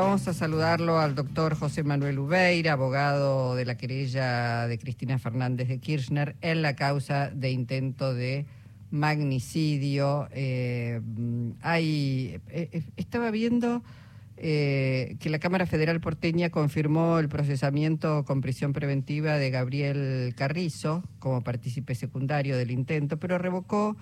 vamos a saludarlo al doctor José Manuel Ubeira, abogado de la querella de Cristina Fernández de Kirchner en la causa de intento de magnicidio. Eh, hay, eh, eh, estaba viendo que la Cámara Federal porteña confirmó el procesamiento con prisión preventiva de Gabriel Carrizo como partícipe secundario del intento, pero revocó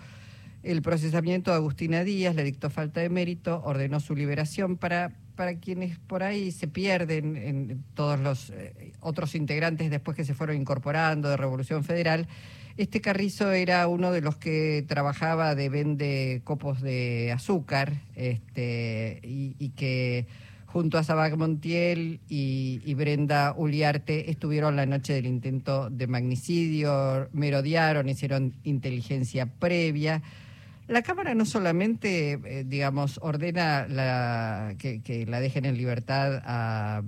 el procesamiento de Agustina Díaz, le dictó falta de mérito, ordenó su liberación para, para quienes por ahí se pierden en todos los eh, otros integrantes después que se fueron incorporando de Revolución Federal. Este Carrizo era uno de los que trabajaba de vende copos de azúcar este, y, que junto a Sabac Montiel y, y, Brenda Uliarte estuvieron la noche del intento de magnicidio, merodearon, hicieron inteligencia previa. La Cámara no solamente, eh, digamos, ordena la, que, la dejen en libertad a,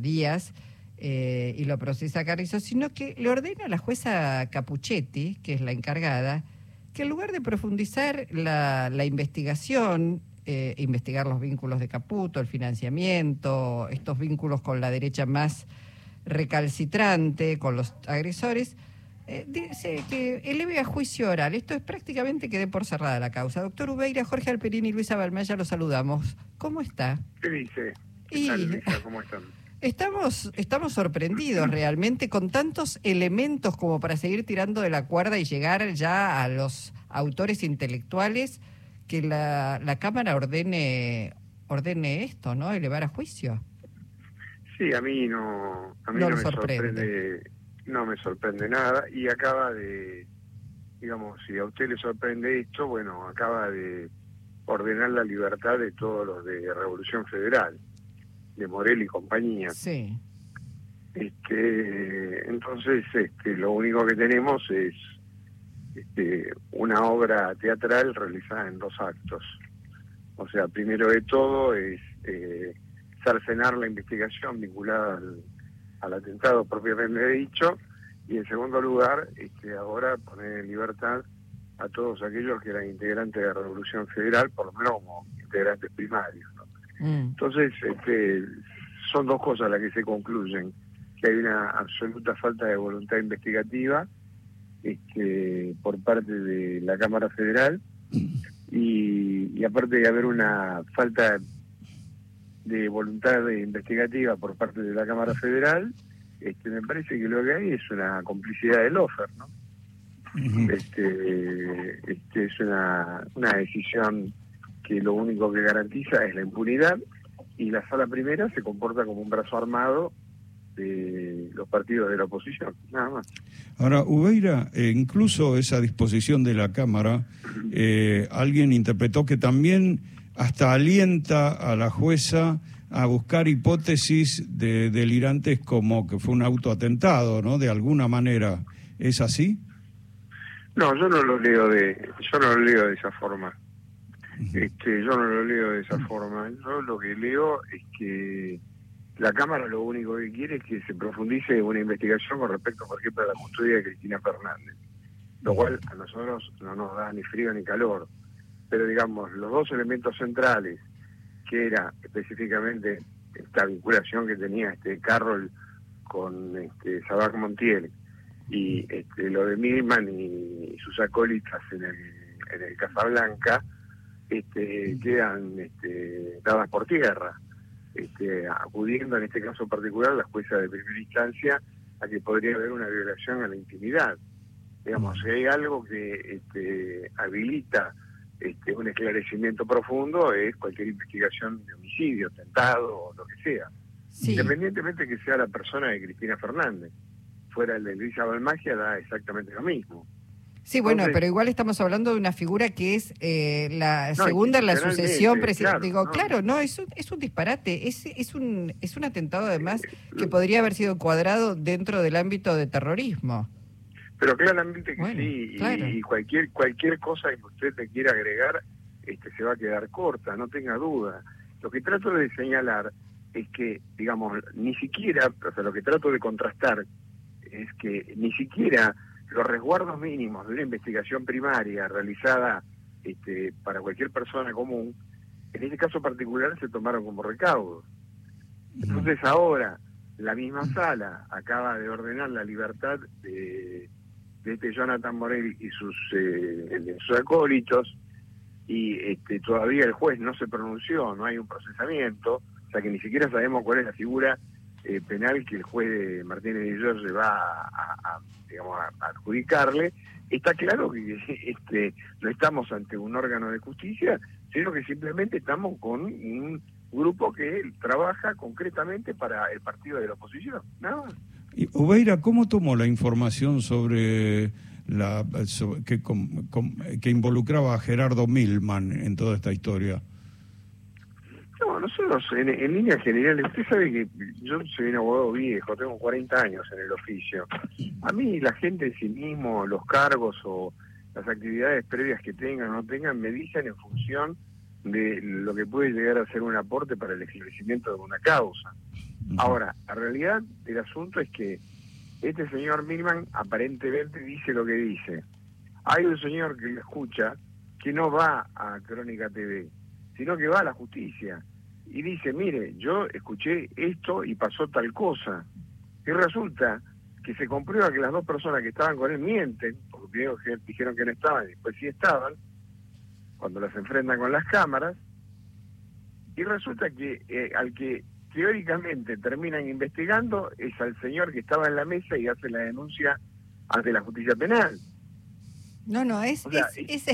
Díaz eh, y lo procesa a Carrizo, sino que le ordena a la jueza Capuchetti, que es la encargada, que en lugar de profundizar la, investigación, eh, investigar los vínculos de Caputo, el financiamiento, estos vínculos con la derecha más recalcitrante, con los agresores, eh, dice que eleve a juicio oral. Esto es prácticamente que dé por cerrada la causa. Doctor Ubeira, Jorge Alperín y Luisa Balmaya los saludamos. ¿Cómo está? ¿Qué dice? ¿Cómo están? Estamos, estamos sorprendidos realmente con tantos elementos como para seguir tirando de la cuerda y llegar ya a los autores intelectuales que la, la Cámara ordene, ordene esto, ¿no? Elevar a juicio. Sí, a mí no, a mí no, me sorprende no me sorprende nada y acaba de, digamos, si a usted le sorprende esto, bueno, acaba de ordenar la libertad de todos los de Revolución Federal, de Morel y compañía. Sí. Este, entonces, este, lo único que tenemos es este, una obra teatral realizada en dos actos. O sea, primero de todo es eh, cercenar la investigación vinculada al, al atentado propiamente dicho, y en segundo lugar, este, ahora poner en libertad a todos aquellos que eran integrantes de la Revolución Federal, por lo menos como integrantes primarios. Mm. Entonces, este, son dos cosas las que se concluyen, que hay una absoluta falta de voluntad investigativa este, por parte de la Cámara Federal y, y aparte de haber una falta de voluntad investigativa por parte de la Cámara Federal, este, me parece que lo que hay es una complicidad del offer, ¿no? este, este, es una, una decisión que lo único que garantiza es la impunidad y la sala primera se comporta como un brazo armado de los partidos de la oposición, nada más. Ahora, Ubeira, eh, incluso esa disposición de la Cámara, eh, alguien interpretó que también hasta alienta a la jueza a buscar hipótesis de delirantes como que fue un autoatentado, ¿no? De alguna manera, ¿es así? No, yo no lo leo de, yo no lo leo de esa forma. Este, yo no lo leo de esa forma. Yo lo que leo es que la Cámara lo único que quiere es que se profundice una investigación con respecto, por ejemplo, a la custodia de Cristina Fernández, lo cual a nosotros no nos da ni frío ni calor pero digamos, los dos elementos centrales, que era específicamente esta vinculación que tenía este Carroll con este Sabac Montiel y este, lo de Milman y, sus acólitas en el, en el Casablanca, este, quedan este, dadas por tierra, este, acudiendo en este caso particular la jueza de primera instancia a que podría haber una violación a la intimidad. Digamos, si hay algo que este, habilita este, un esclarecimiento profundo es cualquier investigación de homicidio, tentado o lo que sea. Independientemente que sea la persona de Cristina Fernández. Fuera el de Luisa Balmagia da exactamente lo mismo. Sí, bueno, pero igual estamos hablando de una figura que es eh, la segunda en la sucesión presidencial. Digo, claro, no, es un, es un disparate, es, es, un, es un atentado además eh, que podría haber sido cuadrado dentro del ámbito de terrorismo. Pero claramente que sí, y, cualquier cualquier cosa que usted te quiera agregar este, se va a quedar corta, no tenga duda. Lo que trato de señalar es que, digamos, ni siquiera, o sea, lo que trato de contrastar es que ni siquiera los resguardos mínimos de una investigación primaria realizada este, para cualquier persona común, en este caso particular se tomaron como recaudos. Entonces ahora la misma sala acaba de ordenar la libertad de, este Jonathan Morel y sus, eh, sus acólitos y este, todavía el juez no se pronunció, no hay un procesamiento, o sea que ni siquiera sabemos cuál es la figura eh, penal que el juez Martínez de George va a, digamos, a, adjudicarle, está claro que este, no estamos ante un órgano de justicia, sino que simplemente estamos con un grupo que trabaja concretamente para el partido de la oposición, nada Y Ubeira, ¿cómo tomó la información sobre la que, que involucraba a Gerardo Milman en toda esta historia? No, nosotros en, en líneas generales, usted sabe que yo soy un abogado viejo, tengo 40 años en el oficio. A mí la gente en sí mismo, los cargos o las actividades previas que tengan o no tengan, me dicen en función de lo que puede llegar a ser un aporte para el esclarecimiento de una causa. Ahora, la realidad del asunto es que este señor Milman aparentemente dice lo que dice. Hay un señor que lo escucha que no va a Crónica TV, sino que va a la justicia y dice, mire, yo escuché esto y pasó tal cosa. Y resulta que se comprueba que las dos personas que estaban con él mienten, porque dijeron que no estaban y después sí estaban, cuando las enfrentan con las cámaras, y resulta que eh, al que teóricamente terminan investigando es al señor que estaba en la mesa y hace la denuncia ante la justicia penal. No, no, es, es,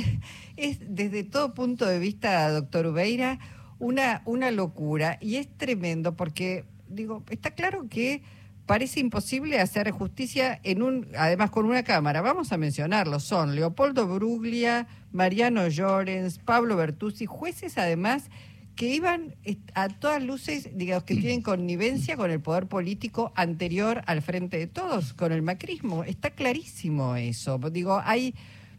es, desde todo punto de vista, doctor Ubeira, una, una locura y es tremendo porque, digo, está claro que parece imposible hacer justicia en un, además con una cámara. Vamos a mencionarlo, son Leopoldo Bruglia, Mariano Llorens, Pablo Bertuzzi, jueces además que iban a todas luces, digamos, que tienen connivencia con el poder político anterior al frente de todos, con el macrismo. Está clarísimo eso. Digo, hay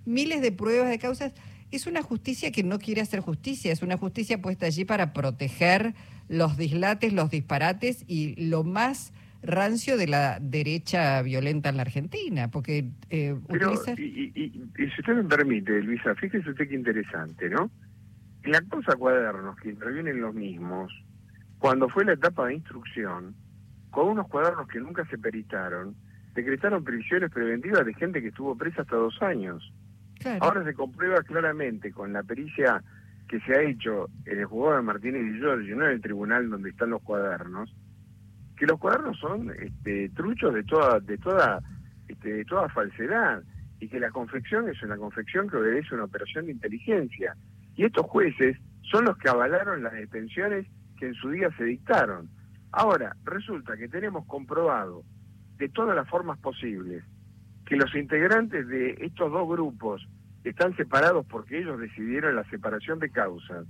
miles de pruebas de causas es una justicia que no quiere hacer justicia, es una justicia puesta allí para proteger los dislates, los disparates y lo más rancio de la derecha violenta en la Argentina, porque eh, y, si usted me permite, Luisa, fíjese usted qué interesante, ¿no? En la cosa cuadernos que intervienen los mismos, cuando fue la etapa de instrucción, con unos cuadernos que nunca se peritaron, decretaron prisiones preventivas de gente que estuvo presa hasta dos años. Ahora se comprueba claramente con la pericia que se ha hecho en el juzgado de Martínez y Giorgio, no en el tribunal donde están los cuadernos, que los cuadernos son este, truchos de toda, de toda, este, de toda falsedad y que la confección es una confección que obedece a una operación de inteligencia. Y estos jueces son los que avalaron las detenciones que en su día se dictaron. Ahora, resulta que tenemos comprobado de todas las formas posibles que los integrantes de estos dos grupos están separados porque ellos decidieron la separación de causas,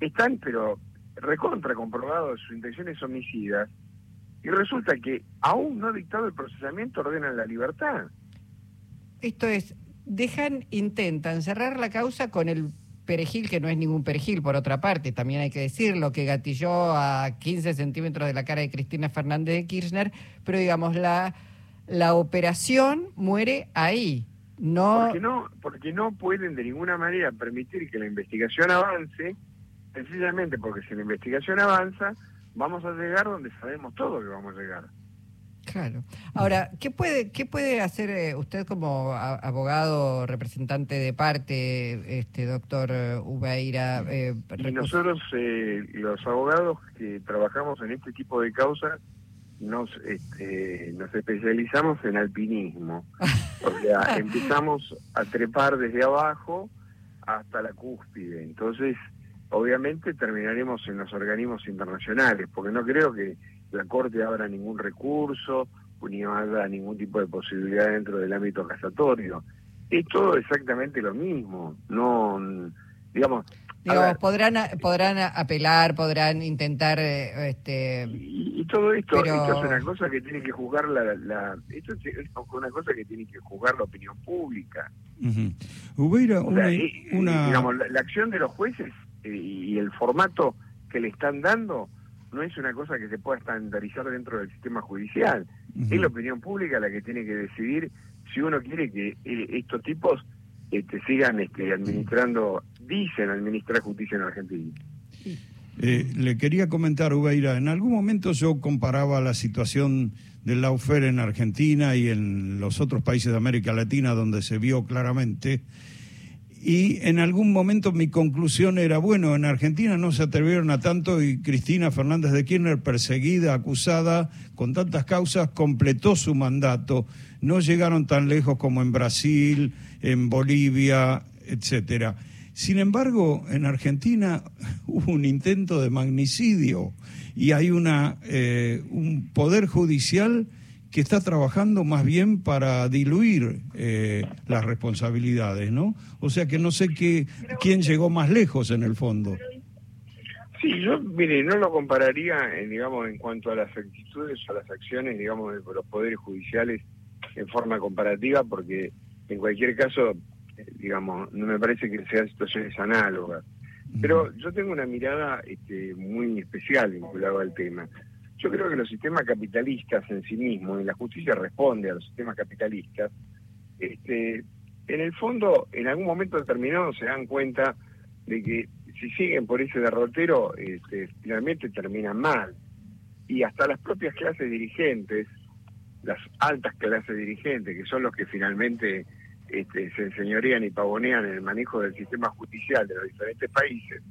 están pero recontra comprobados sus intenciones homicidas y resulta que aún no dictado el procesamiento ordenan la libertad. Esto es, dejan, intentan cerrar la causa con el perejil, que no es ningún perejil, por otra parte, también hay que decirlo, que gatilló a 15 centímetros de la cara de Cristina Fernández de Kirchner, pero digamos, la la operación muere ahí. No... Porque, no, porque no pueden de ninguna manera permitir que la investigación avance, sencillamente porque si la investigación avanza, vamos a llegar donde sabemos todo que vamos a llegar. Claro. Ahora, ¿qué puede, qué puede hacer eh, usted como abogado, representante de parte, este doctor eh, Ubeira? Eh, y nosotros, los abogados que trabajamos en este tipo de causas, nos, este, nos especializamos en alpinismo. O sea, empezamos a trepar desde abajo hasta la cúspide. Entonces, obviamente terminaremos en los organismos internacionales, porque no creo que la Corte abra ningún recurso ni haya ningún tipo de posibilidad dentro del ámbito casatorio. Es todo exactamente lo mismo. No, digamos, podrán podrán apelar, podrán intentar eh, este y, todo esto, esto, es una cosa que tiene que juzgar la, esto es una cosa que tiene que juzgar la opinión pública. Hubiera una, digamos la, acción de los jueces eh, y el formato que le están dando no es una cosa que se pueda estandarizar dentro del sistema judicial. Es la opinión pública la que tiene que decidir si uno quiere que eh, estos tipos este, sigan este, administrando, dicen administrar justicia en Argentina. Eh, le quería comentar, Ubeira, en algún momento yo comparaba la situación del lawfare en Argentina y en los otros países de América Latina donde se vio claramente. Y en algún momento mi conclusión era, bueno, en Argentina no se atrevieron a tanto y Cristina Fernández de Kirchner, perseguida, acusada, con tantas causas, completó su mandato. No llegaron tan lejos como en Brasil, en Bolivia, etcétera. Sin embargo, en Argentina hubo un intento de magnicidio y hay una, eh, un poder judicial que está trabajando más bien para diluir eh, las responsabilidades, ¿no? O sea que no sé qué, quién llegó más lejos en el fondo. Sí, yo, mire, no lo compararía, digamos, en cuanto a las actitudes o las acciones, digamos, de los poderes judiciales en forma comparativa, porque en cualquier caso digamos, no me parece que sean situaciones análogas. Pero yo tengo una mirada este, muy especial vinculada al tema. Yo creo que los sistemas capitalistas en sí mismos, y la justicia responde a los sistemas capitalistas, este, en el fondo, en algún momento determinado se dan cuenta de que si siguen por ese derrotero, este, finalmente terminan mal. Y hasta las propias clases dirigentes, las altas clases dirigentes, que son los que finalmente este, se enseñorean y pavonean en el manejo del sistema judicial de los diferentes países,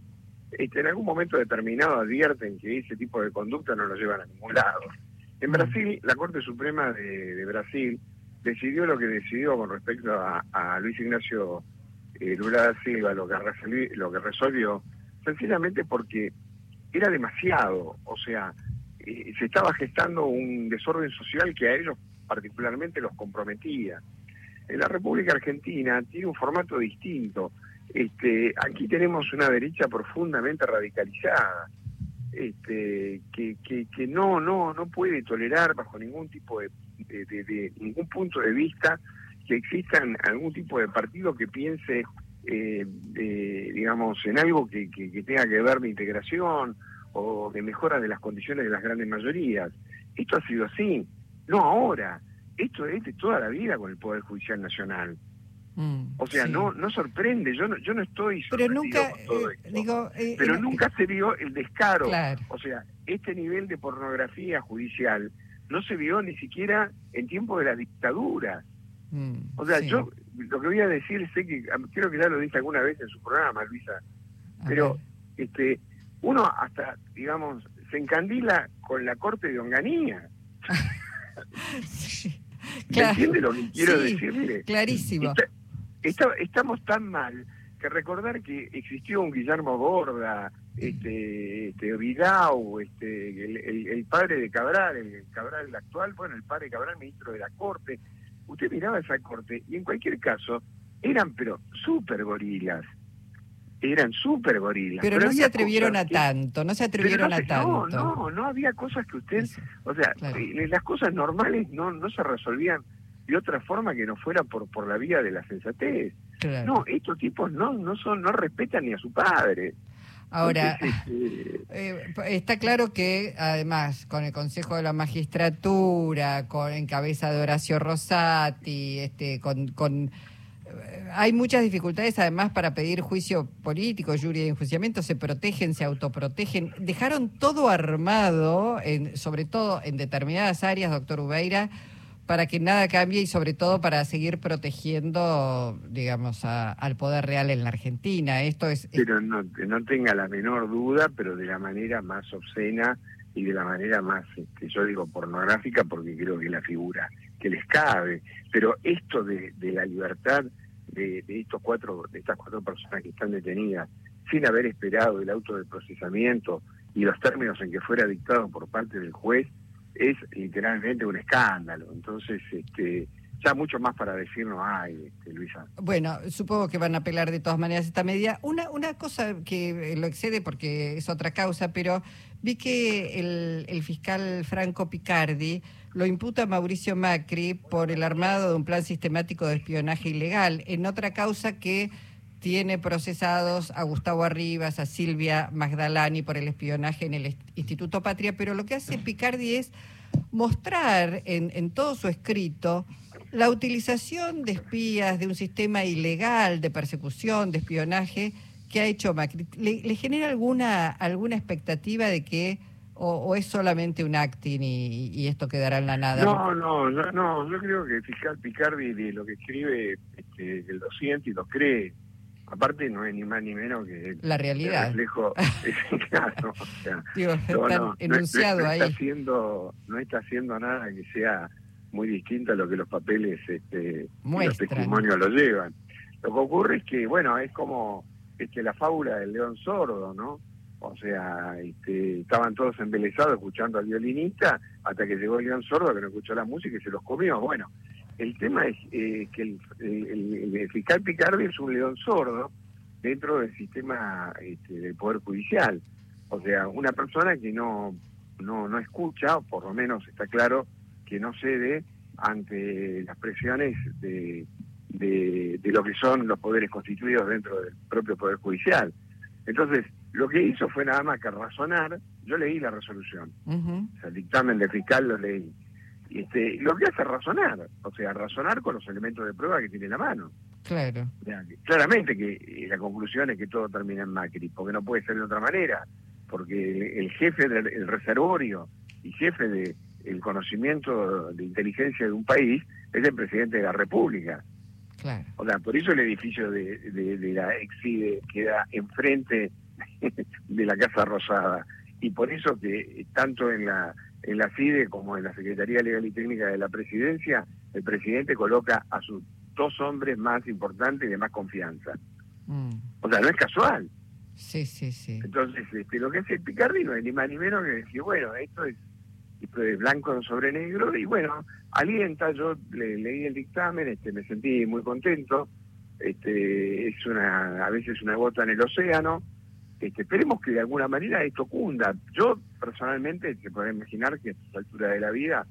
este, en algún momento determinado advierten que ese tipo de conducta no lo llevan a ningún lado. En Brasil, la Corte Suprema de, Brasil decidió lo que decidió con respecto a, Luis Ignacio eh, Lula da Silva, lo que, resolvió, lo que resolvió, sencillamente porque era demasiado, o sea, eh, se estaba gestando un desorden social que a ellos particularmente los comprometía. En la República Argentina tiene un formato distinto. Este, aquí tenemos una derecha profundamente radicalizada, este, que, que, no, no, no puede tolerar bajo ningún tipo de, ningún punto de vista que existan algún tipo de partido que piense eh, digamos en algo que, que, tenga que ver de integración o de mejora de las condiciones de las grandes mayorías. Esto ha sido así, no ahora esto es de toda la vida con el Poder Judicial Nacional. Mm, o sea, no no sorprende, yo no, yo no estoy pero nunca, eh, Digo, eh, pero nunca se vio el descaro. O sea, este nivel de pornografía judicial no se vio ni siquiera en tiempo de la dictadura. Mm, o sea, yo lo que voy a decir, sé que creo que ya lo dije alguna vez en su programa, Luisa, pero este uno hasta, digamos, se encandila con la corte de Onganía. sí. Claro. ¿Entiende lo que quiero decirle? Clarísimo. Estamos tan mal que recordar que existió un Guillermo Borda, este, este Vidal, este, el, el, padre de Cabral, el Cabral actual, bueno, el padre de Cabral, ministro de la Corte. Usted miraba esa corte y en cualquier caso eran pero súper gorilas eran súper gorilas. Pero, no se atrevieron a tanto, no se atrevieron a tanto. No, no, no había cosas que usted, o sea, eh, las cosas normales no, no se resolvían de otra forma que no fuera por, por la vía de la sensatez. No, estos tipos no, no son, no respetan ni a su padre. Ahora, este, eh, está claro que además con el Consejo de la Magistratura, con en cabeza de Horacio Rosati, este, con, con hay muchas dificultades además para pedir juicio político, jury de enjuiciamiento, se protegen, se autoprotegen. Dejaron todo armado, en, sobre todo en determinadas áreas, doctor Ubeira, para que nada cambie y sobre todo para seguir protegiendo, digamos, al poder real en la Argentina. Esto es... Pero no, no tenga la menor duda, pero de la manera más obscena y de la manera más, este, yo digo, pornográfica, porque creo que la figura que les cabe. Pero esto de, de la libertad de, estos cuatro, de estas cuatro personas que están detenidas, sin haber esperado el auto de procesamiento y los términos en que fuera dictado por parte del juez, es literalmente un escándalo. Entonces, este, ya mucho más para decir no hay, este, Luisa. Bueno, supongo que van a apelar de todas maneras esta medida. Una, una cosa que lo excede porque es otra causa, pero vi que el, el fiscal Franco Picardi lo imputa Mauricio Macri por el armado de un plan sistemático de espionaje ilegal, en otra causa que tiene procesados a Gustavo Arribas, a Silvia Magdalani por el espionaje en el Instituto Patria, pero lo que hace Picardi es mostrar en, en todo su escrito la utilización de espías, de un sistema ilegal de persecución, de espionaje, que ha hecho Macri, ¿le, genera alguna, alguna expectativa de que o, es solamente un acting y, esto quedará en la nada? No, no, no, yo creo que Picardi lo que escribe este, lo siente y lo cree. Aparte no es ni más ni menos que la realidad. El reflejo, claro, o sea, no, enunciado ahí. Está haciendo, no está haciendo nada que sea muy distinto a lo que los papeles este, los testimonios lo llevan. Lo que ocurre es que, bueno, es como este, la fábula del león sordo, ¿no? O sea, este, estaban todos embelesados escuchando al violinista hasta que llegó el león sordo que no escuchó la música y se los comió. Bueno, el tema es eh, que el, fiscal Picardi es un león sordo dentro del sistema este, del Poder Judicial. O sea, una persona que no, no, no escucha, o por lo menos está claro que no cede ante las presiones de, de, lo que son los poderes constituidos dentro del propio Poder Judicial. Entonces, lo que hizo fue nada más que razonar, yo leí la resolución, o sea, el dictamen de fiscal lo leí, este, lo que hace es razonar, o sea, razonar con los elementos de prueba que tiene en la mano. Claro. claramente que eh, la conclusión es que todo termina en Macri, porque no puede ser de otra manera, porque el, jefe del reservorio y jefe de el conocimiento de inteligencia de un país es el presidente de la República. O sea, por eso el edificio de, de, la Exide queda enfrente de la Casa Rosada. Y por eso que tanto en la, en la CIDE como en la Secretaría Legal y Técnica de la Presidencia, el presidente coloca a sus dos hombres más importantes y de más confianza. Mm. O sea, no es casual. Sí, sí, sí. Entonces, este, lo que hace Picardi no es ni más ni menos que decir, bueno, esto es blanco sobre negro y bueno, alienta, yo le, leí el dictamen, este, me sentí muy contento, este, es una, a veces una gota en el océano, este, esperemos que de alguna manera esto cunda. Yo personalmente se puede imaginar que a esta altura de la vida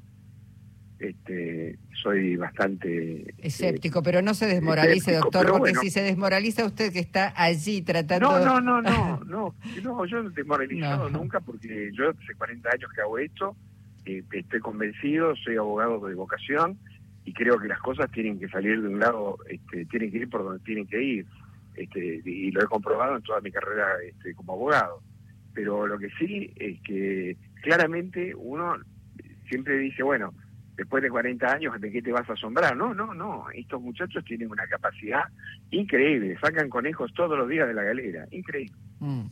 este, soy bastante escéptico, pero no se desmoralice, doctor, porque si se desmoraliza usted que está allí tratando. No, no, no, no, no, no yo no desmoralizado nunca porque yo hace 40 años que hago esto estoy convencido, soy abogado de vocación y creo que las cosas tienen que salir de un lado, este, tienen que ir por donde tienen que ir. Este, y lo he comprobado en toda mi carrera este, como abogado. Pero lo que sí es que claramente uno siempre dice, bueno, después de 40 años, ¿de qué te vas a asombrar? No, no, no. Estos muchachos tienen una capacidad increíble. Sacan conejos todos los días de la galera. Increíble. Mm.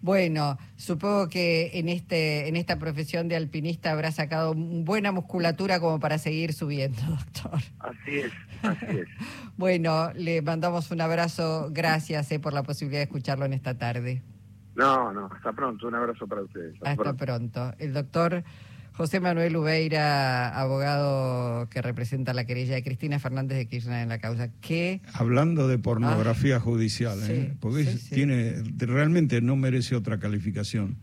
Bueno, supongo que en este en esta profesión de alpinista habrá sacado buena musculatura como para seguir subiendo, doctor. Así es, así es. bueno, le mandamos un abrazo, gracias eh, por la posibilidad de escucharlo en esta tarde. No, no, hasta pronto, un abrazo para ustedes. Hasta, pronto. El doctor José Manuel Ubeira, abogado que representa la querella de Cristina Fernández de Kirchner en la causa. ¿Qué? Hablando de pornografía ah, judicial, ¿eh? porque tiene realmente no merece otra calificación.